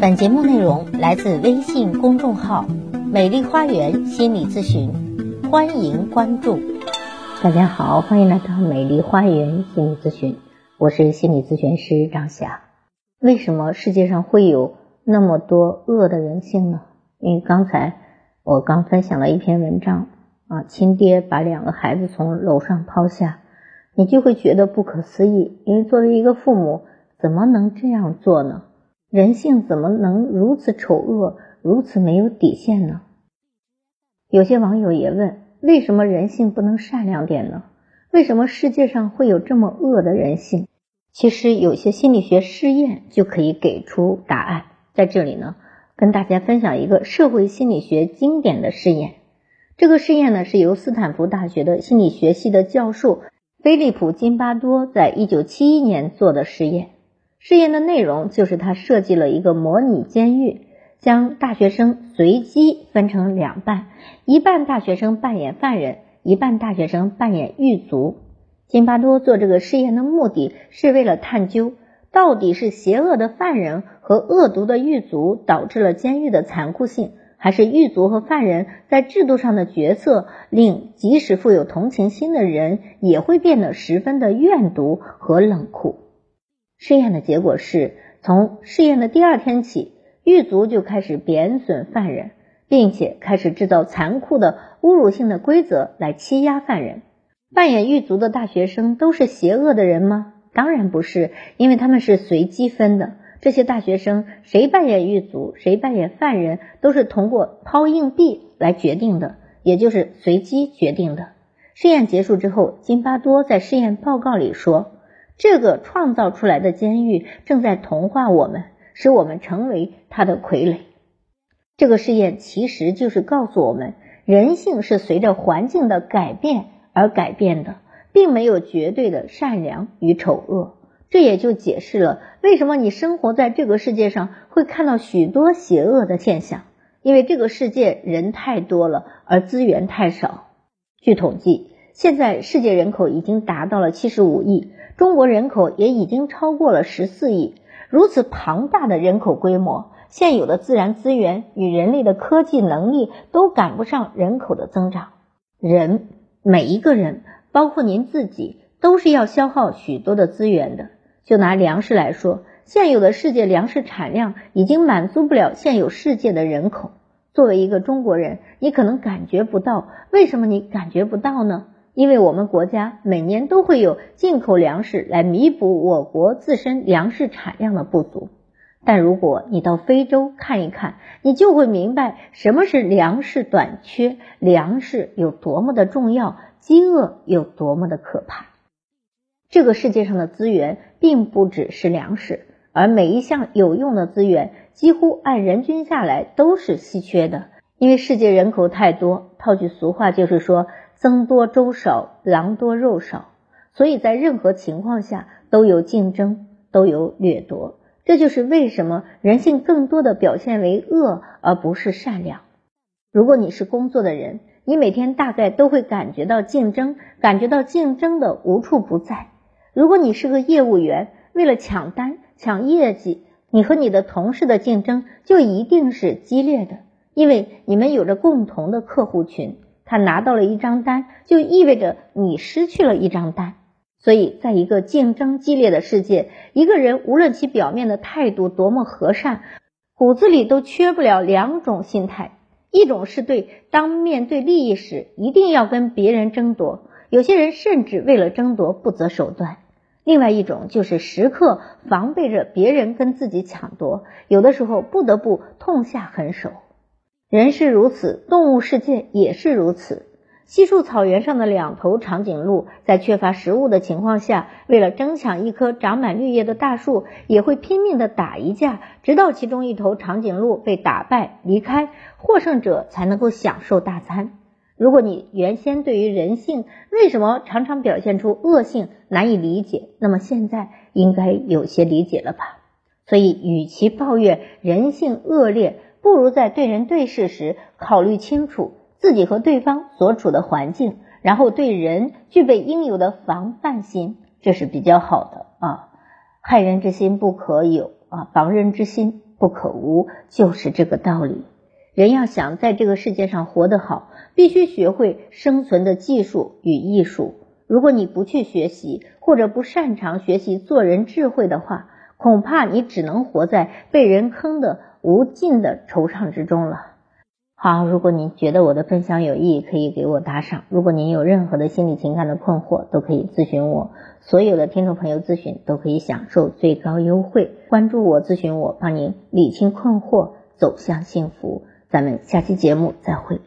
本节目内容来自微信公众号“美丽花园心理咨询”，欢迎关注。大家好，欢迎来到美丽花园心理咨询，我是心理咨询师张霞。为什么世界上会有那么多恶的人性呢？因为刚才我刚分享了一篇文章啊，亲爹把两个孩子从楼上抛下，你就会觉得不可思议，因为作为一个父母，怎么能这样做呢？人性怎么能如此丑恶，如此没有底线呢？有些网友也问：为什么人性不能善良点呢？为什么世界上会有这么恶的人性？其实有些心理学试验就可以给出答案。在这里呢，跟大家分享一个社会心理学经典的试验。这个试验呢，是由斯坦福大学的心理学系的教授菲利普金巴多在一九七一年做的实验。试验的内容就是他设计了一个模拟监狱，将大学生随机分成两半，一半大学生扮演犯人，一半大学生扮演狱卒。津巴多做这个试验的目的是为了探究，到底是邪恶的犯人和恶毒的狱卒导致了监狱的残酷性，还是狱卒和犯人在制度上的角色令即使富有同情心的人也会变得十分的怨毒和冷酷。试验的结果是，从试验的第二天起，狱卒就开始贬损犯人，并且开始制造残酷的、侮辱性的规则来欺压犯人。扮演狱卒的大学生都是邪恶的人吗？当然不是，因为他们是随机分的。这些大学生谁扮演狱卒，谁扮演犯人，都是通过抛硬币来决定的，也就是随机决定的。试验结束之后，金巴多在试验报告里说。这个创造出来的监狱正在同化我们，使我们成为他的傀儡。这个试验其实就是告诉我们，人性是随着环境的改变而改变的，并没有绝对的善良与丑恶。这也就解释了为什么你生活在这个世界上会看到许多邪恶的现象，因为这个世界人太多了，而资源太少。据统计，现在世界人口已经达到了七十五亿。中国人口也已经超过了十四亿，如此庞大的人口规模，现有的自然资源与人类的科技能力都赶不上人口的增长。人每一个人，包括您自己，都是要消耗许多的资源的。就拿粮食来说，现有的世界粮食产量已经满足不了现有世界的人口。作为一个中国人，你可能感觉不到，为什么你感觉不到呢？因为我们国家每年都会有进口粮食来弥补我国自身粮食产量的不足，但如果你到非洲看一看，你就会明白什么是粮食短缺，粮食有多么的重要，饥饿有多么的可怕。这个世界上的资源并不只是粮食，而每一项有用的资源几乎按人均下来都是稀缺的，因为世界人口太多。套句俗话就是说。僧多粥少，狼多肉少，所以在任何情况下都有竞争，都有掠夺。这就是为什么人性更多的表现为恶，而不是善良。如果你是工作的人，你每天大概都会感觉到竞争，感觉到竞争的无处不在。如果你是个业务员，为了抢单、抢业绩，你和你的同事的竞争就一定是激烈的，因为你们有着共同的客户群。他拿到了一张单，就意味着你失去了一张单。所以，在一个竞争激烈的世界，一个人无论其表面的态度多么和善，骨子里都缺不了两种心态：一种是对当面对利益时一定要跟别人争夺，有些人甚至为了争夺不择手段；另外一种就是时刻防备着别人跟自己抢夺，有的时候不得不痛下狠手。人是如此，动物世界也是如此。西树草原上的两头长颈鹿，在缺乏食物的情况下，为了争抢一棵长满绿叶的大树，也会拼命的打一架，直到其中一头长颈鹿被打败离开，获胜者才能够享受大餐。如果你原先对于人性为什么常常表现出恶性难以理解，那么现在应该有些理解了吧？所以，与其抱怨人性恶劣，不如在对人对事时考虑清楚自己和对方所处的环境，然后对人具备应有的防范心，这是比较好的啊。害人之心不可有啊，防人之心不可无，就是这个道理。人要想在这个世界上活得好，必须学会生存的技术与艺术。如果你不去学习，或者不擅长学习做人智慧的话，恐怕你只能活在被人坑的无尽的惆怅之中了。好，如果您觉得我的分享有意义，可以给我打赏。如果您有任何的心理情感的困惑，都可以咨询我。所有的听众朋友咨询都可以享受最高优惠。关注我，咨询我，帮您理清困惑，走向幸福。咱们下期节目再会。